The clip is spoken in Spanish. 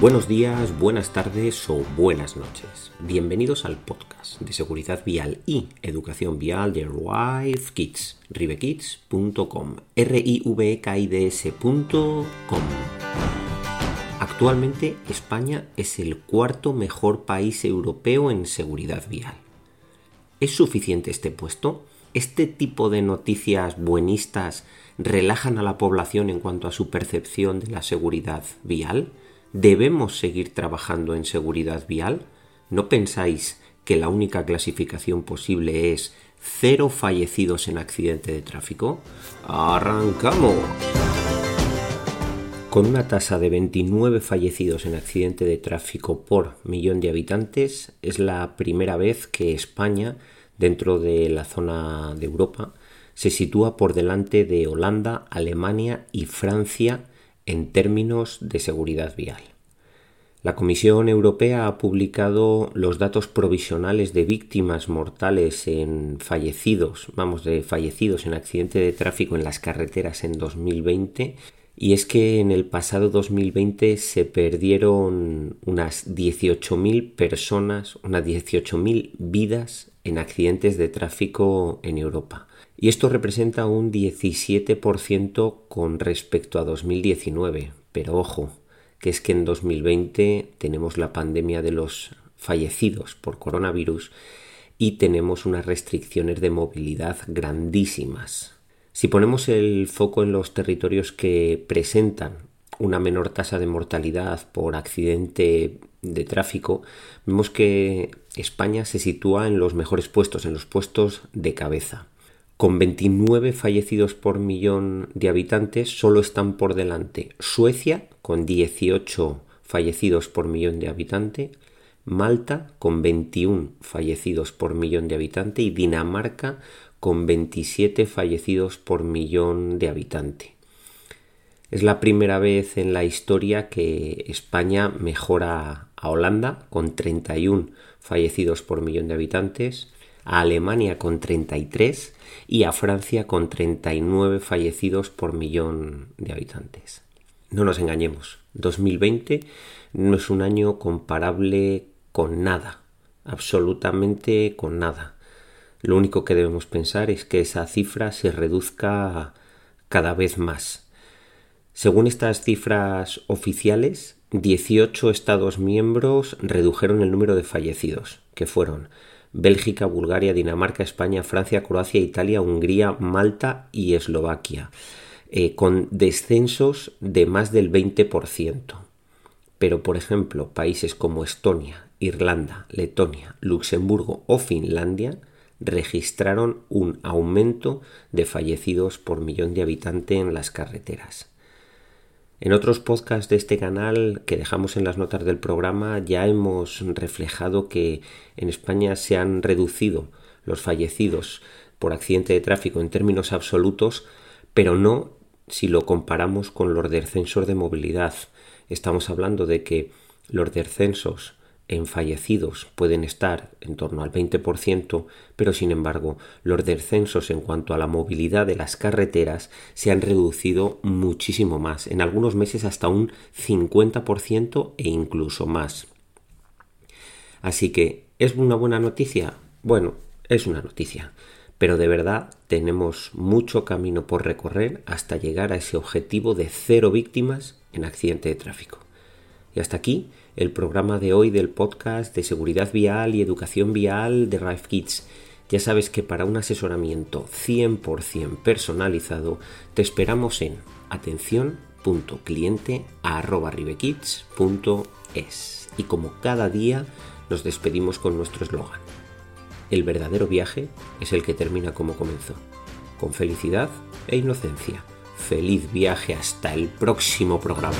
Buenos días, buenas tardes o buenas noches. Bienvenidos al podcast de seguridad vial y educación vial de Rive Kids, rivekids.com, r i v e k i d. Actualmente España es el cuarto mejor país europeo en seguridad vial. ¿Es suficiente este puesto? ¿Este tipo de noticias buenistas relajan a la población en cuanto a su percepción de la seguridad vial? ¿Debemos seguir trabajando en seguridad vial? ¿No pensáis que la única clasificación posible es cero fallecidos en accidente de tráfico? ¡Arrancamos! Con una tasa de 29 fallecidos en accidente de tráfico por millón de habitantes, es la primera vez que España, dentro de la zona de Europa, se sitúa por delante de Holanda, Alemania y Francia en términos de seguridad vial. La Comisión Europea ha publicado los datos provisionales de víctimas mortales en fallecidos, vamos, de fallecidos en accidente de tráfico en las carreteras en 2020 y es que en el pasado 2020 se perdieron unas 18.000 personas, unas 18.000 vidas en accidentes de tráfico en Europa. Y esto representa un 17% con respecto a 2019. Pero ojo, que es que en 2020 tenemos la pandemia de los fallecidos por coronavirus y tenemos unas restricciones de movilidad grandísimas. Si ponemos el foco en los territorios que presentan una menor tasa de mortalidad por accidente de tráfico, vemos que España se sitúa en los mejores puestos, en los puestos de cabeza. Con 29 fallecidos por millón de habitantes, solo están por delante Suecia, con 18 fallecidos por millón de habitantes, Malta, con 21 fallecidos por millón de habitantes, y Dinamarca, con 27 fallecidos por millón de habitantes. Es la primera vez en la historia que España mejora a Holanda con 31 fallecidos por millón de habitantes, a Alemania con 33 y a Francia con 39 fallecidos por millón de habitantes. No nos engañemos, 2020 no es un año comparable con nada, absolutamente con nada. Lo único que debemos pensar es que esa cifra se reduzca cada vez más. Según estas cifras oficiales, 18 Estados miembros redujeron el número de fallecidos, que fueron Bélgica, Bulgaria, Dinamarca, España, Francia, Croacia, Italia, Hungría, Malta y Eslovaquia, eh, con descensos de más del 20%. Pero, por ejemplo, países como Estonia, Irlanda, Letonia, Luxemburgo o Finlandia registraron un aumento de fallecidos por millón de habitantes en las carreteras. En otros podcasts de este canal que dejamos en las notas del programa ya hemos reflejado que en España se han reducido los fallecidos por accidente de tráfico en términos absolutos, pero no si lo comparamos con los descensos de movilidad. Estamos hablando de que los descensos en fallecidos pueden estar en torno al 20%, pero sin embargo los descensos en cuanto a la movilidad de las carreteras se han reducido muchísimo más, en algunos meses hasta un 50% e incluso más. Así que, ¿es una buena noticia? Bueno, es una noticia, pero de verdad tenemos mucho camino por recorrer hasta llegar a ese objetivo de cero víctimas en accidente de tráfico. Y hasta aquí el programa de hoy del podcast de seguridad vial y educación vial de Rife Kids. Ya sabes que para un asesoramiento 100% personalizado te esperamos en atención.cliente@rivekids.es. Y como cada día nos despedimos con nuestro eslogan. El verdadero viaje es el que termina como comenzó, con felicidad e inocencia. Feliz viaje hasta el próximo programa.